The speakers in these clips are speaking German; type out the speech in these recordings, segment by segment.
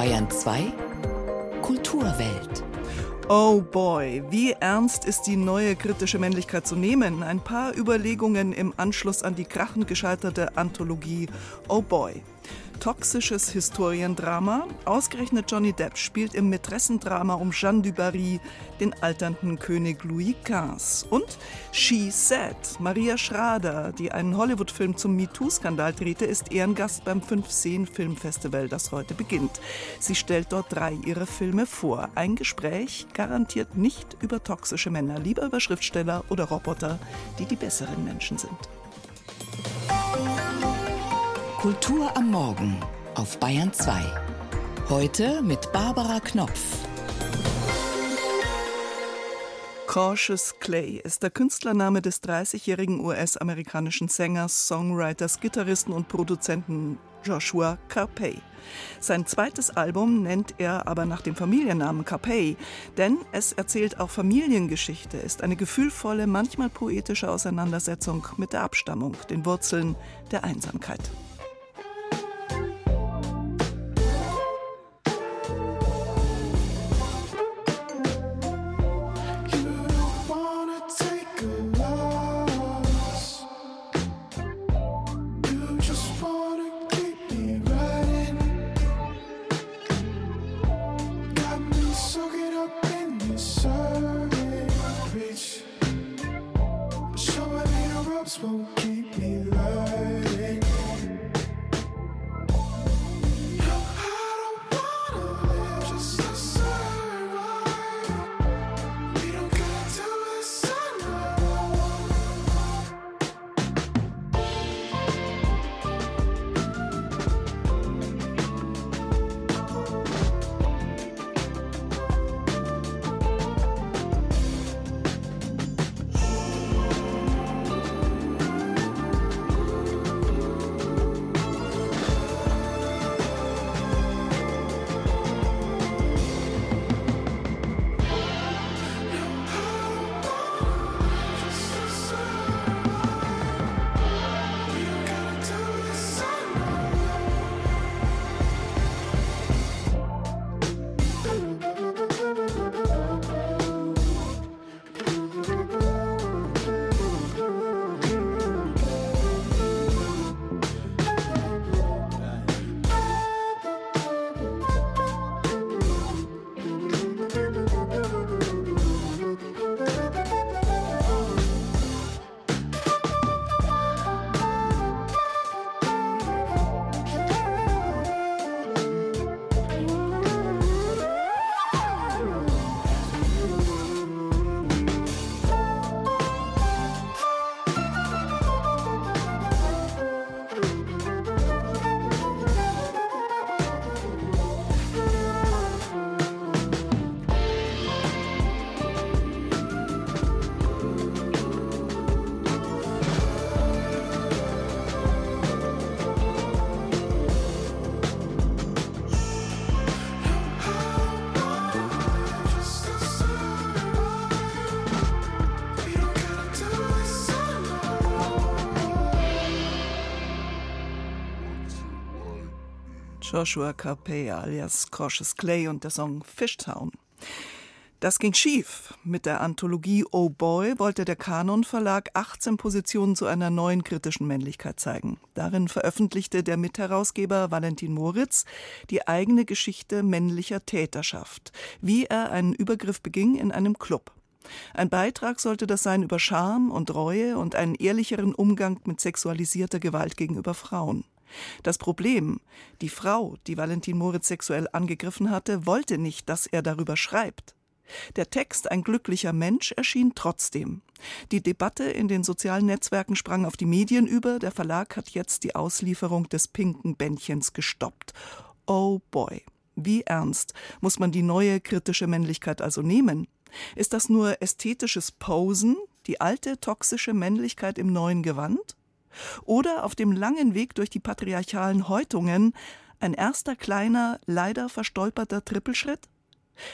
Bayern 2 Kulturwelt. Oh boy, wie ernst ist die neue kritische Männlichkeit zu nehmen? Ein paar Überlegungen im Anschluss an die krachend gescheiterte Anthologie Oh boy toxisches Historiendrama. Ausgerechnet Johnny Depp spielt im Mätressendrama um Jeanne du Barry den alternden König Louis XV. Und She Said, Maria Schrader, die einen Hollywood-Film zum MeToo-Skandal drehte, ist Ehrengast beim 5 Filmfestival, das heute beginnt. Sie stellt dort drei ihrer Filme vor. Ein Gespräch garantiert nicht über toxische Männer, lieber über Schriftsteller oder Roboter, die die besseren Menschen sind. Kultur am Morgen auf Bayern 2. Heute mit Barbara Knopf. Cautious Clay ist der Künstlername des 30-jährigen US-amerikanischen Sängers, Songwriters, Gitarristen und Produzenten Joshua Carpey. Sein zweites Album nennt er aber nach dem Familiennamen Carpey, denn es erzählt auch Familiengeschichte, ist eine gefühlvolle, manchmal poetische Auseinandersetzung mit der Abstammung, den Wurzeln der Einsamkeit. Joshua Carpey alias Cautious Clay und der Song Fishtown. Das ging schief. Mit der Anthologie Oh Boy wollte der Kanon Verlag 18 Positionen zu einer neuen kritischen Männlichkeit zeigen. Darin veröffentlichte der Mitherausgeber Valentin Moritz die eigene Geschichte männlicher Täterschaft, wie er einen Übergriff beging in einem Club. Ein Beitrag sollte das sein über Scham und Reue und einen ehrlicheren Umgang mit sexualisierter Gewalt gegenüber Frauen. Das Problem, die Frau, die Valentin Moritz sexuell angegriffen hatte, wollte nicht, dass er darüber schreibt. Der Text Ein glücklicher Mensch erschien trotzdem. Die Debatte in den sozialen Netzwerken sprang auf die Medien über, der Verlag hat jetzt die Auslieferung des pinken Bändchens gestoppt. Oh boy. Wie ernst muss man die neue kritische Männlichkeit also nehmen? Ist das nur ästhetisches Posen, die alte toxische Männlichkeit im neuen Gewand? Oder auf dem langen Weg durch die patriarchalen Häutungen ein erster kleiner, leider verstolperter Trippelschritt?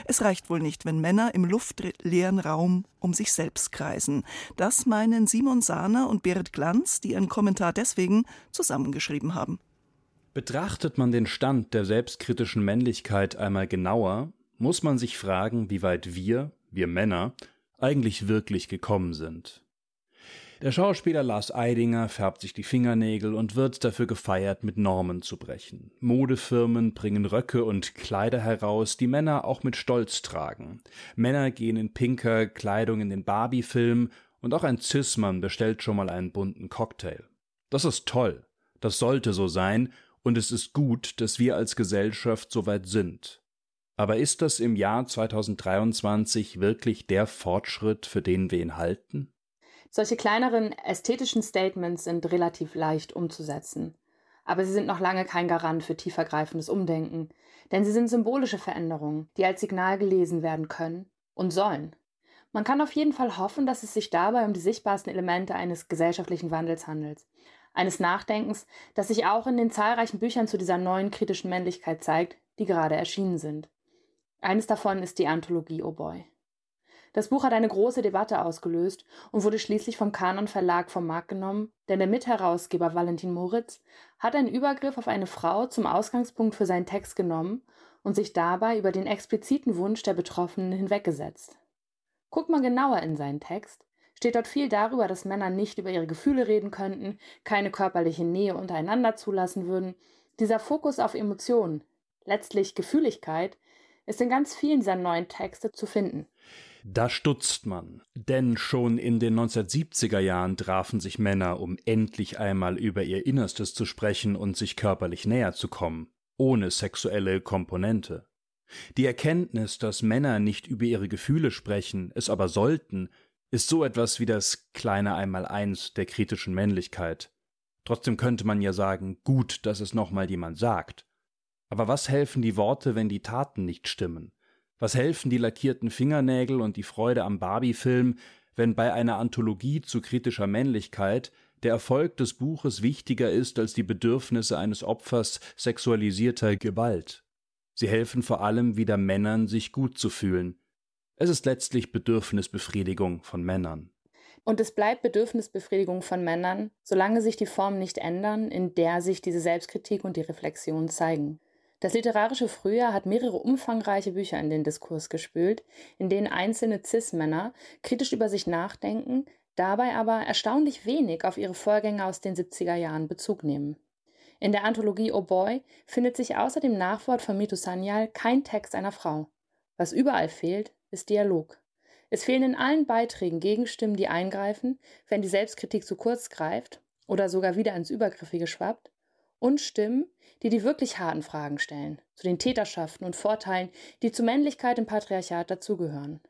Es reicht wohl nicht, wenn Männer im luftleeren Raum um sich selbst kreisen. Das meinen Simon Sahner und Berit Glanz, die ihren Kommentar deswegen zusammengeschrieben haben. Betrachtet man den Stand der selbstkritischen Männlichkeit einmal genauer, muss man sich fragen, wie weit wir, wir Männer, eigentlich wirklich gekommen sind. Der Schauspieler Lars Eidinger färbt sich die Fingernägel und wird dafür gefeiert, mit Normen zu brechen. Modefirmen bringen Röcke und Kleider heraus, die Männer auch mit Stolz tragen. Männer gehen in pinker Kleidung in den Barbie-Film und auch ein Cis-Mann bestellt schon mal einen bunten Cocktail. Das ist toll. Das sollte so sein und es ist gut, dass wir als Gesellschaft so weit sind. Aber ist das im Jahr 2023 wirklich der Fortschritt, für den wir ihn halten? Solche kleineren ästhetischen Statements sind relativ leicht umzusetzen. Aber sie sind noch lange kein Garant für tiefergreifendes Umdenken, denn sie sind symbolische Veränderungen, die als Signal gelesen werden können und sollen. Man kann auf jeden Fall hoffen, dass es sich dabei um die sichtbarsten Elemente eines gesellschaftlichen Wandels handelt. Eines Nachdenkens, das sich auch in den zahlreichen Büchern zu dieser neuen kritischen Männlichkeit zeigt, die gerade erschienen sind. Eines davon ist die Anthologie Oh Boy. Das Buch hat eine große Debatte ausgelöst und wurde schließlich vom Kanon Verlag vom Markt genommen, denn der Mitherausgeber Valentin Moritz hat einen Übergriff auf eine Frau zum Ausgangspunkt für seinen Text genommen und sich dabei über den expliziten Wunsch der Betroffenen hinweggesetzt. Guckt man genauer in seinen Text, steht dort viel darüber, dass Männer nicht über ihre Gefühle reden könnten, keine körperliche Nähe untereinander zulassen würden. Dieser Fokus auf Emotionen, letztlich Gefühligkeit, ist in ganz vielen dieser neuen Texte zu finden. Da stutzt man, denn schon in den 1970er Jahren trafen sich Männer, um endlich einmal über ihr Innerstes zu sprechen und sich körperlich näher zu kommen, ohne sexuelle Komponente. Die Erkenntnis, dass Männer nicht über ihre Gefühle sprechen, es aber sollten, ist so etwas wie das kleine Einmaleins der kritischen Männlichkeit. Trotzdem könnte man ja sagen, gut, dass es nochmal jemand sagt. Aber was helfen die Worte, wenn die Taten nicht stimmen? Was helfen die lackierten Fingernägel und die Freude am Barbie-Film, wenn bei einer Anthologie zu kritischer Männlichkeit der Erfolg des Buches wichtiger ist als die Bedürfnisse eines Opfers sexualisierter Gewalt? Sie helfen vor allem wieder Männern, sich gut zu fühlen. Es ist letztlich Bedürfnisbefriedigung von Männern. Und es bleibt Bedürfnisbefriedigung von Männern, solange sich die Formen nicht ändern, in der sich diese Selbstkritik und die Reflexion zeigen. Das literarische Frühjahr hat mehrere umfangreiche Bücher in den Diskurs gespült, in denen einzelne Cis-Männer kritisch über sich nachdenken, dabei aber erstaunlich wenig auf ihre Vorgänger aus den 70er Jahren Bezug nehmen. In der Anthologie Oh Boy findet sich außer dem Nachwort von Mitu Sanyal kein Text einer Frau. Was überall fehlt, ist Dialog. Es fehlen in allen Beiträgen Gegenstimmen, die eingreifen, wenn die Selbstkritik zu kurz greift oder sogar wieder ins Übergriffige schwappt, und Stimmen, die die wirklich harten Fragen stellen, zu den Täterschaften und Vorteilen, die zu Männlichkeit im Patriarchat dazugehören.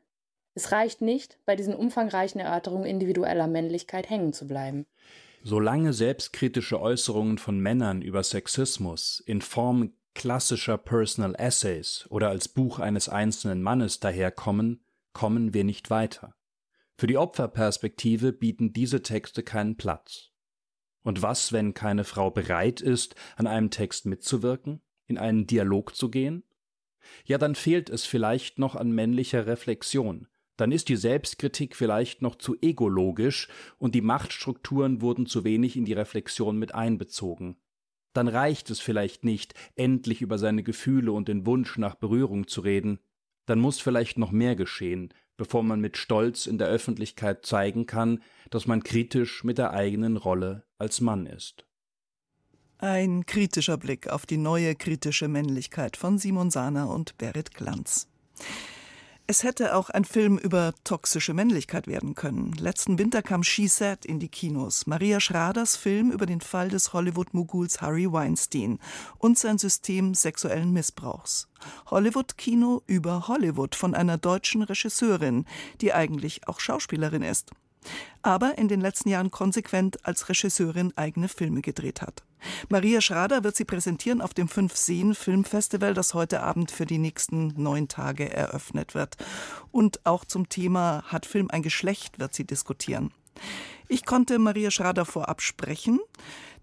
Es reicht nicht, bei diesen umfangreichen Erörterungen individueller Männlichkeit hängen zu bleiben. Solange selbstkritische Äußerungen von Männern über Sexismus in Form klassischer Personal Essays oder als Buch eines einzelnen Mannes daherkommen, kommen wir nicht weiter. Für die Opferperspektive bieten diese Texte keinen Platz. Und was, wenn keine Frau bereit ist, an einem Text mitzuwirken, in einen Dialog zu gehen? Ja, dann fehlt es vielleicht noch an männlicher Reflexion, dann ist die Selbstkritik vielleicht noch zu egologisch und die Machtstrukturen wurden zu wenig in die Reflexion mit einbezogen. Dann reicht es vielleicht nicht, endlich über seine Gefühle und den Wunsch nach Berührung zu reden, dann muss vielleicht noch mehr geschehen, bevor man mit Stolz in der Öffentlichkeit zeigen kann, dass man kritisch mit der eigenen Rolle als Mann ist. Ein kritischer Blick auf die neue kritische Männlichkeit von Simon Sahner und Berit Glanz. Es hätte auch ein Film über toxische Männlichkeit werden können. Letzten Winter kam She Said in die Kinos. Maria Schraders Film über den Fall des Hollywood-Moguls Harry Weinstein und sein System sexuellen Missbrauchs. Hollywood-Kino über Hollywood von einer deutschen Regisseurin, die eigentlich auch Schauspielerin ist aber in den letzten Jahren konsequent als Regisseurin eigene Filme gedreht hat. Maria Schrader wird sie präsentieren auf dem Fünf Seen Filmfestival, das heute Abend für die nächsten neun Tage eröffnet wird. Und auch zum Thema Hat Film ein Geschlecht wird sie diskutieren. Ich konnte Maria Schrader vorab sprechen.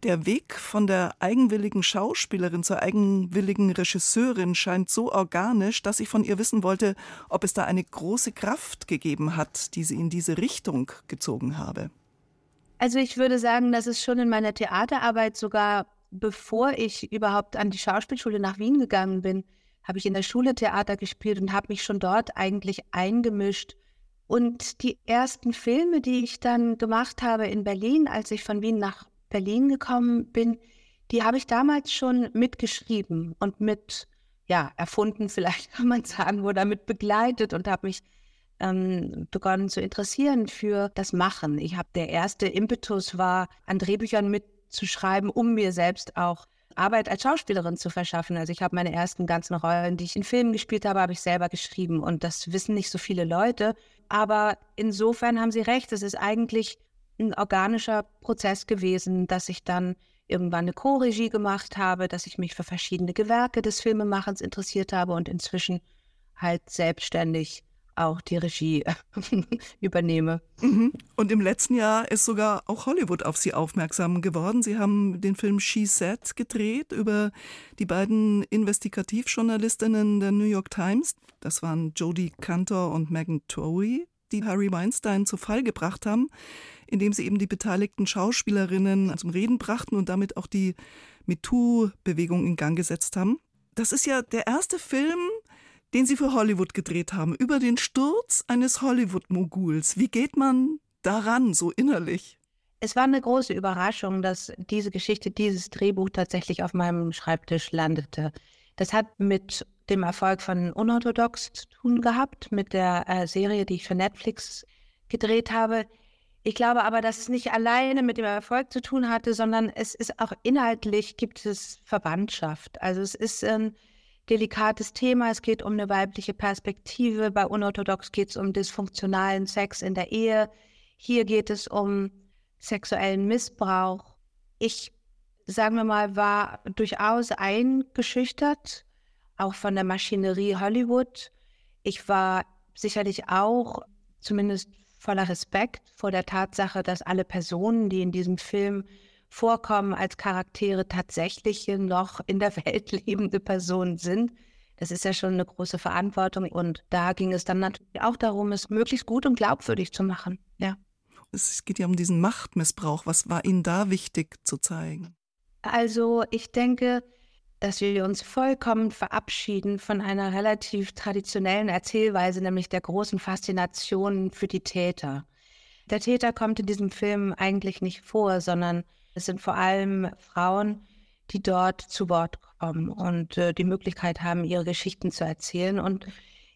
Der Weg von der eigenwilligen Schauspielerin zur eigenwilligen Regisseurin scheint so organisch, dass ich von ihr wissen wollte, ob es da eine große Kraft gegeben hat, die sie in diese Richtung gezogen habe. Also ich würde sagen, dass es schon in meiner Theaterarbeit sogar bevor ich überhaupt an die Schauspielschule nach Wien gegangen bin, habe ich in der Schule Theater gespielt und habe mich schon dort eigentlich eingemischt. Und die ersten Filme, die ich dann gemacht habe in Berlin, als ich von Wien nach Berlin gekommen bin, die habe ich damals schon mitgeschrieben und mit, ja, erfunden, vielleicht kann man sagen, oder mit begleitet und habe mich ähm, begonnen zu interessieren für das Machen. Ich habe der erste Impetus war, an Drehbüchern mitzuschreiben, um mir selbst auch Arbeit als Schauspielerin zu verschaffen. Also ich habe meine ersten ganzen Rollen, die ich in Filmen gespielt habe, habe ich selber geschrieben und das wissen nicht so viele Leute. Aber insofern haben Sie recht, es ist eigentlich ein organischer Prozess gewesen, dass ich dann irgendwann eine Co-Regie gemacht habe, dass ich mich für verschiedene Gewerke des Filmemachens interessiert habe und inzwischen halt selbstständig auch die Regie übernehme. Mhm. Und im letzten Jahr ist sogar auch Hollywood auf Sie aufmerksam geworden. Sie haben den Film She Said gedreht über die beiden Investigativjournalistinnen der New York Times. Das waren Jodie Cantor und Megan Towie, die Harry Weinstein zu Fall gebracht haben, indem sie eben die beteiligten Schauspielerinnen zum Reden brachten und damit auch die MeToo-Bewegung in Gang gesetzt haben. Das ist ja der erste Film, den Sie für Hollywood gedreht haben, über den Sturz eines Hollywood-Moguls. Wie geht man daran, so innerlich? Es war eine große Überraschung, dass diese Geschichte, dieses Drehbuch tatsächlich auf meinem Schreibtisch landete. Das hat mit dem Erfolg von Unorthodox zu tun gehabt, mit der äh, Serie, die ich für Netflix gedreht habe. Ich glaube aber, dass es nicht alleine mit dem Erfolg zu tun hatte, sondern es ist auch inhaltlich gibt es Verwandtschaft. Also es ist ein delikates Thema. Es geht um eine weibliche Perspektive. Bei Unorthodox geht es um dysfunktionalen Sex in der Ehe. Hier geht es um sexuellen Missbrauch. Ich, sagen wir mal, war durchaus eingeschüchtert, auch von der Maschinerie Hollywood. Ich war sicherlich auch zumindest voller Respekt vor der Tatsache, dass alle Personen, die in diesem Film vorkommen als Charaktere tatsächliche noch in der Welt lebende Personen sind. Das ist ja schon eine große Verantwortung. Und da ging es dann natürlich auch darum, es möglichst gut und glaubwürdig zu machen. Ja. Es geht ja um diesen Machtmissbrauch. Was war Ihnen da wichtig zu zeigen? Also ich denke, dass wir uns vollkommen verabschieden von einer relativ traditionellen Erzählweise, nämlich der großen Faszination für die Täter. Der Täter kommt in diesem Film eigentlich nicht vor, sondern es sind vor allem Frauen, die dort zu Wort kommen und äh, die Möglichkeit haben, ihre Geschichten zu erzählen und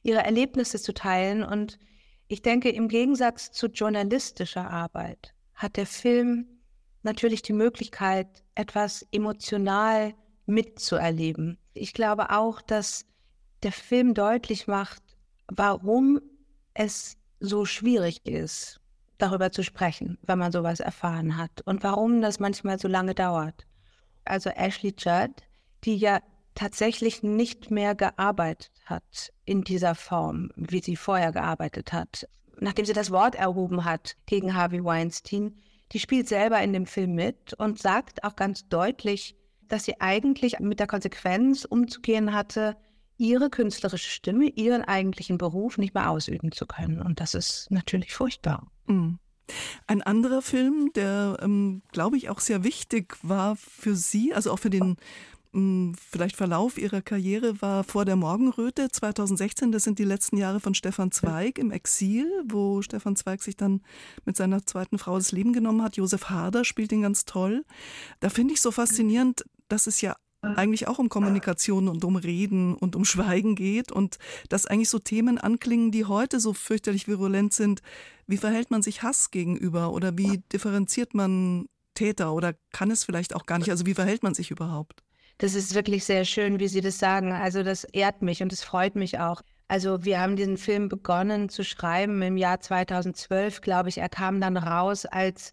ihre Erlebnisse zu teilen. Und ich denke, im Gegensatz zu journalistischer Arbeit hat der Film natürlich die Möglichkeit, etwas emotional mitzuerleben. Ich glaube auch, dass der Film deutlich macht, warum es so schwierig ist, darüber zu sprechen, wenn man sowas erfahren hat und warum das manchmal so lange dauert. Also Ashley Judd, die ja tatsächlich nicht mehr gearbeitet hat in dieser Form, wie sie vorher gearbeitet hat, nachdem sie das Wort erhoben hat gegen Harvey Weinstein, die spielt selber in dem Film mit und sagt auch ganz deutlich, dass sie eigentlich mit der Konsequenz umzugehen hatte, ihre künstlerische Stimme, ihren eigentlichen Beruf nicht mehr ausüben zu können. Und das ist natürlich furchtbar. Mhm. Ein anderer Film, der, ähm, glaube ich, auch sehr wichtig war für Sie, also auch für den ähm, vielleicht Verlauf Ihrer Karriere, war Vor der Morgenröte 2016. Das sind die letzten Jahre von Stefan Zweig im Exil, wo Stefan Zweig sich dann mit seiner zweiten Frau das Leben genommen hat. Josef Harder spielt ihn ganz toll. Da finde ich so faszinierend, dass es ja eigentlich auch um Kommunikation und um Reden und um Schweigen geht und dass eigentlich so Themen anklingen, die heute so fürchterlich virulent sind. Wie verhält man sich Hass gegenüber oder wie differenziert man Täter oder kann es vielleicht auch gar nicht? Also wie verhält man sich überhaupt? Das ist wirklich sehr schön, wie Sie das sagen. Also das ehrt mich und es freut mich auch. Also wir haben diesen Film begonnen zu schreiben im Jahr 2012, glaube ich. Er kam dann raus, als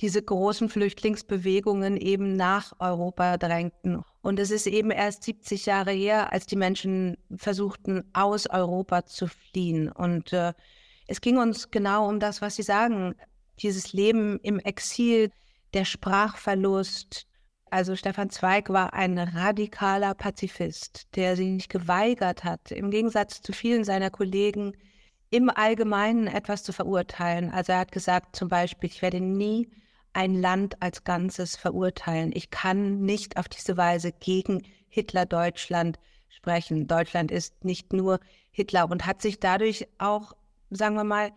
diese großen Flüchtlingsbewegungen eben nach Europa drängten. Und es ist eben erst 70 Jahre her, als die Menschen versuchten, aus Europa zu fliehen. Und äh, es ging uns genau um das, was Sie sagen. Dieses Leben im Exil, der Sprachverlust. Also Stefan Zweig war ein radikaler Pazifist, der sich nicht geweigert hat, im Gegensatz zu vielen seiner Kollegen, im Allgemeinen etwas zu verurteilen. Also er hat gesagt zum Beispiel, ich werde nie ein Land als Ganzes verurteilen. Ich kann nicht auf diese Weise gegen Hitler-Deutschland sprechen. Deutschland ist nicht nur Hitler und hat sich dadurch auch, sagen wir mal,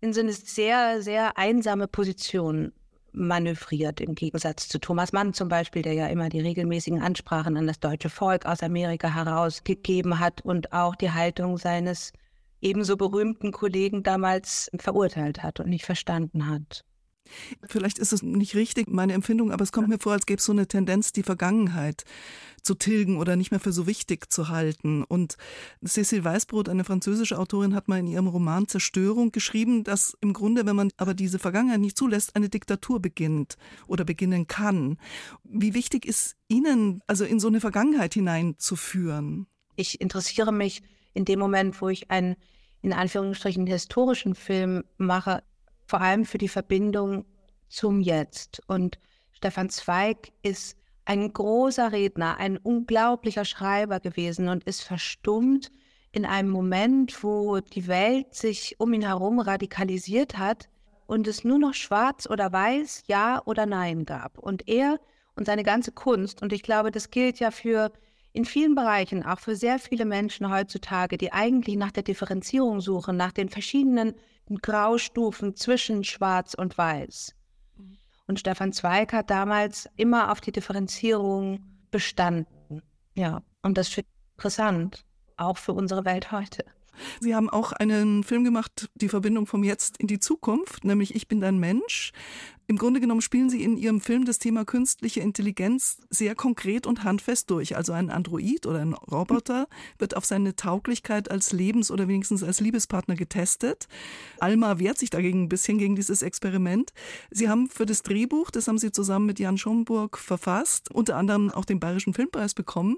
in so eine sehr, sehr einsame Position manövriert, im Gegensatz zu Thomas Mann zum Beispiel, der ja immer die regelmäßigen Ansprachen an das deutsche Volk aus Amerika herausgegeben hat und auch die Haltung seines ebenso berühmten Kollegen damals verurteilt hat und nicht verstanden hat. Vielleicht ist es nicht richtig, meine Empfindung, aber es kommt mir vor, als gäbe es so eine Tendenz, die Vergangenheit zu tilgen oder nicht mehr für so wichtig zu halten. Und Cécile Weißbrot, eine französische Autorin, hat mal in ihrem Roman Zerstörung geschrieben, dass im Grunde, wenn man aber diese Vergangenheit nicht zulässt, eine Diktatur beginnt oder beginnen kann. Wie wichtig ist Ihnen, also in so eine Vergangenheit hineinzuführen? Ich interessiere mich in dem Moment, wo ich einen in Anführungsstrichen historischen Film mache, vor allem für die Verbindung zum Jetzt. Und Stefan Zweig ist ein großer Redner, ein unglaublicher Schreiber gewesen und ist verstummt in einem Moment, wo die Welt sich um ihn herum radikalisiert hat und es nur noch schwarz oder weiß, ja oder nein gab. Und er und seine ganze Kunst, und ich glaube, das gilt ja für in vielen Bereichen, auch für sehr viele Menschen heutzutage, die eigentlich nach der Differenzierung suchen, nach den verschiedenen Graustufen zwischen Schwarz und Weiß. Und Stefan Zweig hat damals immer auf die Differenzierung bestanden. Ja, und das finde ich interessant, auch für unsere Welt heute. Sie haben auch einen Film gemacht, die Verbindung vom Jetzt in die Zukunft, nämlich Ich bin dein Mensch. Im Grunde genommen spielen Sie in Ihrem Film das Thema künstliche Intelligenz sehr konkret und handfest durch. Also ein Android oder ein Roboter wird auf seine Tauglichkeit als Lebens- oder wenigstens als Liebespartner getestet. Alma wehrt sich dagegen ein bisschen gegen dieses Experiment. Sie haben für das Drehbuch, das haben Sie zusammen mit Jan Schomburg verfasst, unter anderem auch den Bayerischen Filmpreis bekommen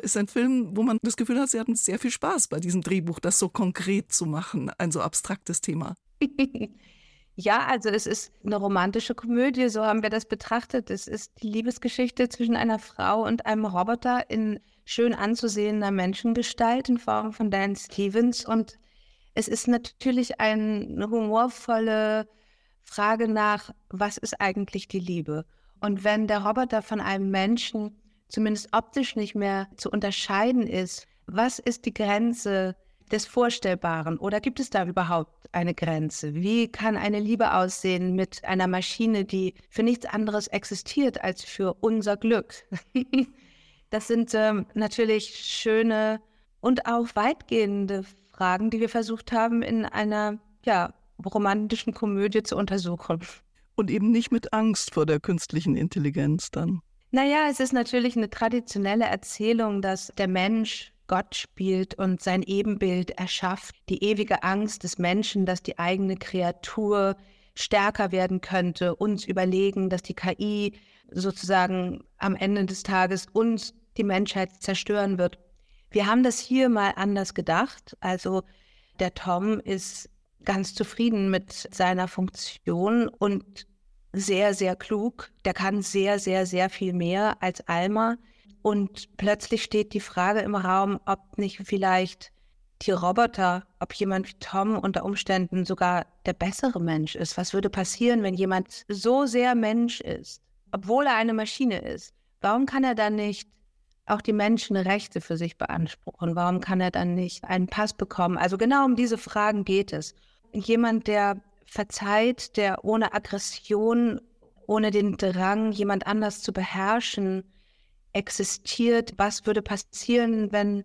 ist ein Film, wo man das Gefühl hat, sie hatten sehr viel Spaß bei diesem Drehbuch, das so konkret zu machen, ein so abstraktes Thema. Ja, also es ist eine romantische Komödie, so haben wir das betrachtet. Es ist die Liebesgeschichte zwischen einer Frau und einem Roboter in schön anzusehender Menschengestalt in Form von Dan Stevens. Und es ist natürlich eine humorvolle Frage nach, was ist eigentlich die Liebe? Und wenn der Roboter von einem Menschen zumindest optisch nicht mehr zu unterscheiden ist, was ist die Grenze des Vorstellbaren oder gibt es da überhaupt eine Grenze? Wie kann eine Liebe aussehen mit einer Maschine, die für nichts anderes existiert als für unser Glück? das sind ähm, natürlich schöne und auch weitgehende Fragen, die wir versucht haben, in einer ja, romantischen Komödie zu untersuchen. Und eben nicht mit Angst vor der künstlichen Intelligenz dann. Naja, es ist natürlich eine traditionelle Erzählung, dass der Mensch Gott spielt und sein Ebenbild erschafft. Die ewige Angst des Menschen, dass die eigene Kreatur stärker werden könnte, uns überlegen, dass die KI sozusagen am Ende des Tages uns, die Menschheit, zerstören wird. Wir haben das hier mal anders gedacht. Also der Tom ist ganz zufrieden mit seiner Funktion und sehr, sehr klug. Der kann sehr, sehr, sehr viel mehr als Alma. Und plötzlich steht die Frage im Raum, ob nicht vielleicht die Roboter, ob jemand wie Tom unter Umständen sogar der bessere Mensch ist. Was würde passieren, wenn jemand so sehr Mensch ist, obwohl er eine Maschine ist? Warum kann er dann nicht auch die Menschenrechte für sich beanspruchen? Warum kann er dann nicht einen Pass bekommen? Also genau um diese Fragen geht es. Jemand, der verzeiht, der ohne Aggression, ohne den Drang, jemand anders zu beherrschen, existiert. Was würde passieren, wenn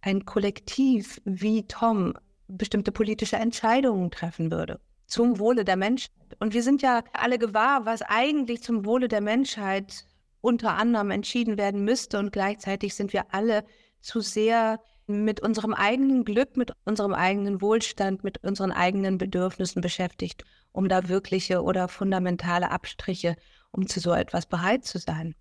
ein Kollektiv wie Tom bestimmte politische Entscheidungen treffen würde? Zum Wohle der Menschheit. Und wir sind ja alle gewahr, was eigentlich zum Wohle der Menschheit unter anderem entschieden werden müsste. Und gleichzeitig sind wir alle zu sehr mit unserem eigenen Glück, mit unserem eigenen Wohlstand, mit unseren eigenen Bedürfnissen beschäftigt, um da wirkliche oder fundamentale Abstriche um zu so etwas bereit zu sein.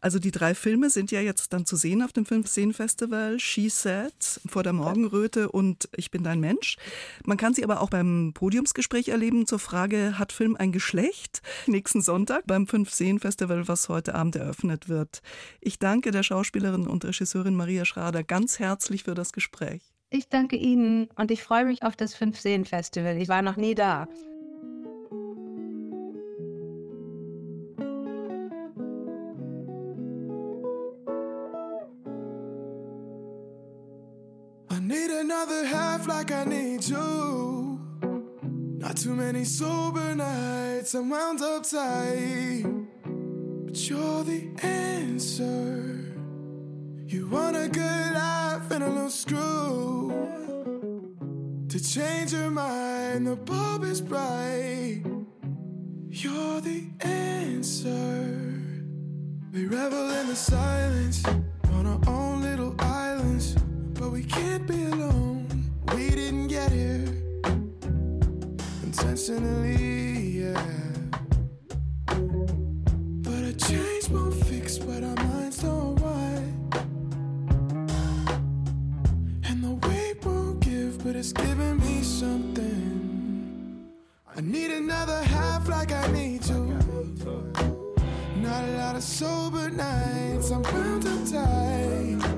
Also die drei Filme sind ja jetzt dann zu sehen auf dem Filmszenenfestival She Said, Vor der Morgenröte und Ich bin dein Mensch. Man kann sie aber auch beim Podiumsgespräch erleben zur Frage, hat Film ein Geschlecht? Nächsten Sonntag beim Fünf-Seen-Festival, was heute Abend eröffnet wird. Ich danke der Schauspielerin und Regisseurin Maria Schrader ganz herzlich für das Gespräch. Ich danke Ihnen und ich freue mich auf das Fünf-Seen-Festival. Ich war noch nie da. Half like I need you. Not too many sober nights, I'm wound up tight. But you're the answer. You want a good life and a little screw. To change your mind, the bulb is bright. You're the answer. We revel in the silence on our own little islands, but we can't be alone. Intentionally, yeah. But a change won't fix what our minds don't want. And the weight won't give, but it's giving me something. I need another half like I need you. Not a lot of sober nights, I'm wound up tight.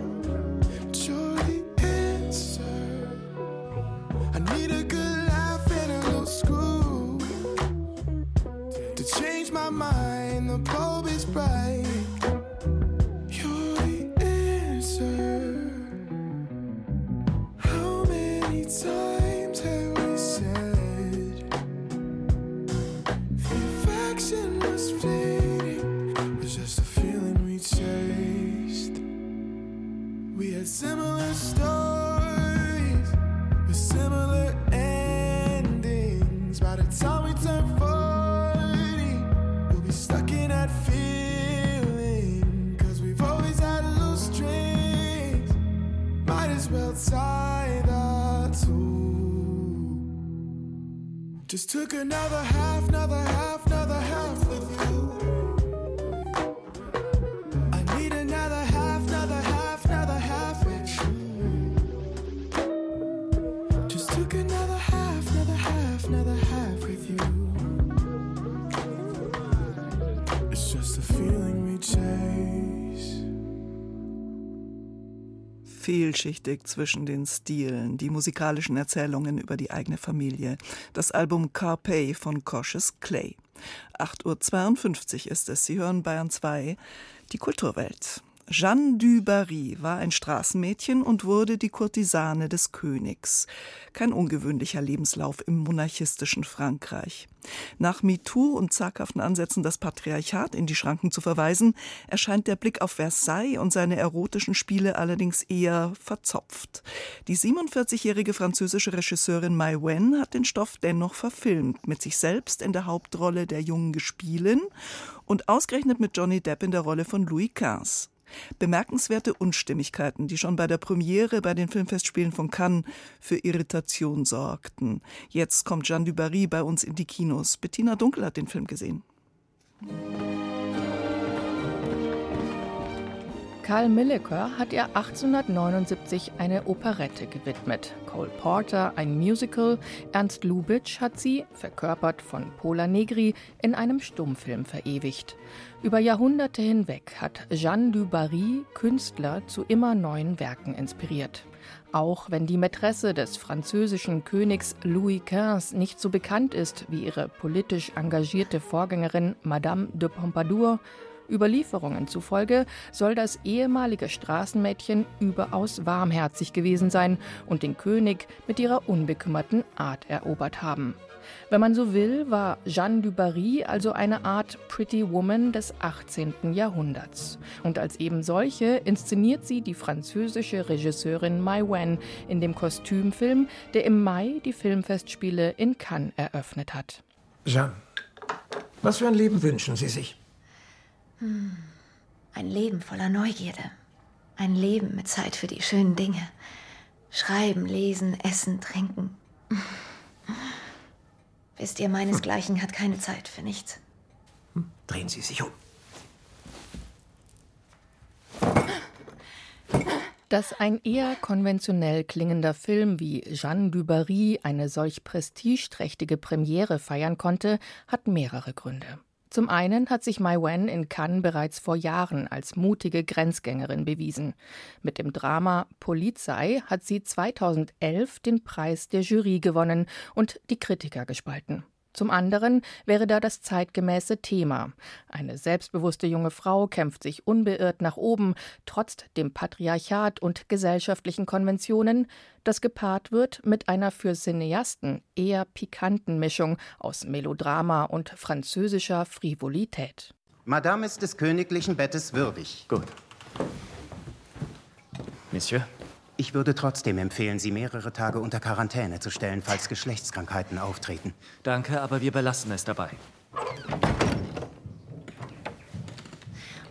time. Just took another half, another half, another half with you. I need another half, another half, another half with you. Just took another half, another half, another half with you. It's just a feeling we chase. Vielschichtig zwischen den Stilen, die musikalischen Erzählungen über die eigene Familie. Das Album Carpe von Cautious Clay. 8.52 Uhr ist es. Sie hören Bayern 2, die Kulturwelt. Jeanne du Barry war ein Straßenmädchen und wurde die Kurtisane des Königs. Kein ungewöhnlicher Lebenslauf im monarchistischen Frankreich. Nach MeToo und zaghaften Ansätzen, das Patriarchat in die Schranken zu verweisen, erscheint der Blick auf Versailles und seine erotischen Spiele allerdings eher verzopft. Die 47-jährige französische Regisseurin Mai Wen hat den Stoff dennoch verfilmt, mit sich selbst in der Hauptrolle der jungen Gespielin und ausgerechnet mit Johnny Depp in der Rolle von Louis XV. Bemerkenswerte Unstimmigkeiten, die schon bei der Premiere bei den Filmfestspielen von Cannes für Irritation sorgten. Jetzt kommt Jeanne du Barry bei uns in die Kinos. Bettina Dunkel hat den Film gesehen. Karl Milleker hat ihr 1879 eine Operette gewidmet. Cole Porter ein Musical, Ernst Lubitsch hat sie, verkörpert von Pola Negri, in einem Stummfilm verewigt. Über Jahrhunderte hinweg hat Jeanne du Barry Künstler zu immer neuen Werken inspiriert. Auch wenn die Mätresse des französischen Königs Louis XV nicht so bekannt ist wie ihre politisch engagierte Vorgängerin Madame de Pompadour, Überlieferungen zufolge soll das ehemalige Straßenmädchen überaus warmherzig gewesen sein und den König mit ihrer unbekümmerten Art erobert haben. Wenn man so will, war Jeanne du Barry also eine Art Pretty Woman des 18. Jahrhunderts. Und als eben solche inszeniert sie die französische Regisseurin Mai Wen in dem Kostümfilm, der im Mai die Filmfestspiele in Cannes eröffnet hat. Jeanne, was für ein Leben wünschen Sie sich? Hm. Ein Leben voller Neugierde. Ein Leben mit Zeit für die schönen Dinge. Schreiben, lesen, essen, trinken. Wisst ihr, meinesgleichen hat keine Zeit für nichts. Drehen Sie sich um. Dass ein eher konventionell klingender Film wie Jeanne du Barry eine solch prestigeträchtige Premiere feiern konnte, hat mehrere Gründe. Zum einen hat sich Mai Wen in Cannes bereits vor Jahren als mutige Grenzgängerin bewiesen. Mit dem Drama Polizei hat sie 2011 den Preis der Jury gewonnen und die Kritiker gespalten. Zum anderen wäre da das zeitgemäße Thema. Eine selbstbewusste junge Frau kämpft sich unbeirrt nach oben, trotz dem Patriarchat und gesellschaftlichen Konventionen, das gepaart wird mit einer für Cineasten eher pikanten Mischung aus Melodrama und französischer Frivolität. Madame ist des königlichen Bettes würdig. Gut. Monsieur? Ich würde trotzdem empfehlen, Sie mehrere Tage unter Quarantäne zu stellen, falls Geschlechtskrankheiten auftreten. Danke, aber wir belassen es dabei.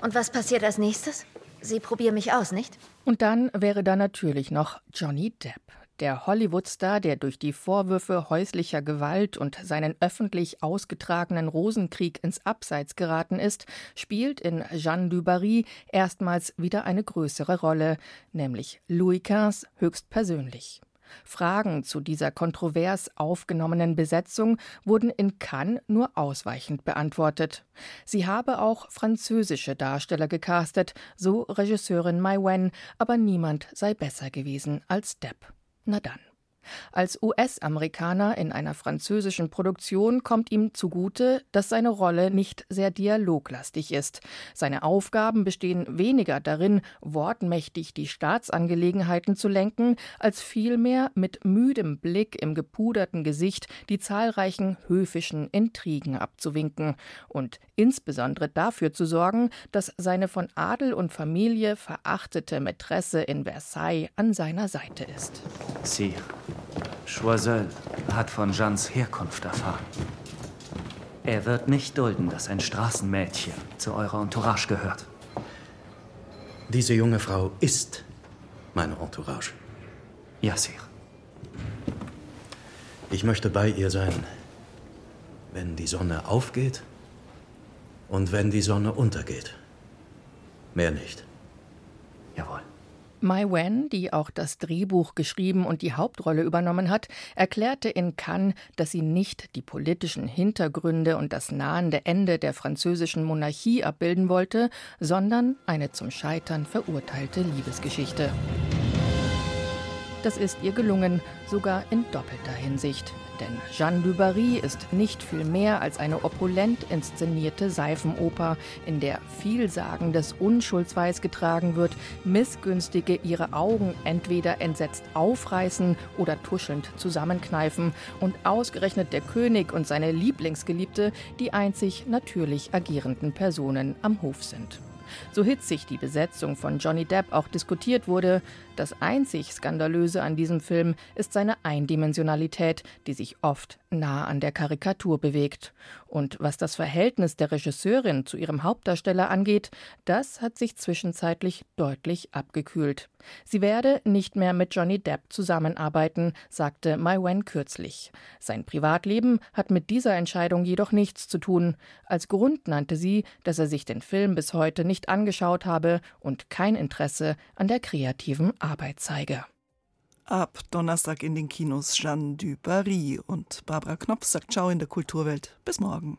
Und was passiert als nächstes? Sie probieren mich aus, nicht? Und dann wäre da natürlich noch Johnny Depp. Der Hollywood-Star, der durch die Vorwürfe häuslicher Gewalt und seinen öffentlich ausgetragenen Rosenkrieg ins Abseits geraten ist, spielt in Jeanne du Barry erstmals wieder eine größere Rolle, nämlich Louis XV höchstpersönlich. Fragen zu dieser kontrovers aufgenommenen Besetzung wurden in Cannes nur ausweichend beantwortet. Sie habe auch französische Darsteller gecastet, so Regisseurin Mai Wen, aber niemand sei besser gewesen als Depp. Na dann. Als US-Amerikaner in einer französischen Produktion kommt ihm zugute, dass seine Rolle nicht sehr dialoglastig ist. Seine Aufgaben bestehen weniger darin, wortmächtig die Staatsangelegenheiten zu lenken, als vielmehr mit müdem Blick im gepuderten Gesicht die zahlreichen höfischen Intrigen abzuwinken und insbesondere dafür zu sorgen, dass seine von Adel und Familie verachtete Mätresse in Versailles an seiner Seite ist. Sie. Choiseul hat von Jeans Herkunft erfahren. Er wird nicht dulden, dass ein Straßenmädchen zu eurer Entourage gehört. Diese junge Frau ist meine Entourage. Ja, Sir. Ich möchte bei ihr sein, wenn die Sonne aufgeht und wenn die Sonne untergeht. Mehr nicht. Jawohl. Mai Wen, die auch das Drehbuch geschrieben und die Hauptrolle übernommen hat, erklärte in Cannes, dass sie nicht die politischen Hintergründe und das nahende Ende der französischen Monarchie abbilden wollte, sondern eine zum Scheitern verurteilte Liebesgeschichte. Das ist ihr gelungen, sogar in doppelter Hinsicht. Denn Jeanne du Barry ist nicht viel mehr als eine opulent inszenierte Seifenoper, in der vielsagendes Unschuldsweis getragen wird, Missgünstige ihre Augen entweder entsetzt aufreißen oder tuschelnd zusammenkneifen und ausgerechnet der König und seine Lieblingsgeliebte die einzig natürlich agierenden Personen am Hof sind. So hitzig die Besetzung von Johnny Depp auch diskutiert wurde, das einzig Skandalöse an diesem Film ist seine Eindimensionalität, die sich oft nah an der Karikatur bewegt. Und was das Verhältnis der Regisseurin zu ihrem Hauptdarsteller angeht, das hat sich zwischenzeitlich deutlich abgekühlt. Sie werde nicht mehr mit Johnny Depp zusammenarbeiten, sagte Mai Wen kürzlich. Sein Privatleben hat mit dieser Entscheidung jedoch nichts zu tun. Als Grund nannte sie, dass er sich den Film bis heute nicht angeschaut habe und kein Interesse an der kreativen Arbeit zeige. Ab Donnerstag in den Kinos Jeanne du Barry und Barbara Knopf sagt Ciao in der Kulturwelt. Bis morgen.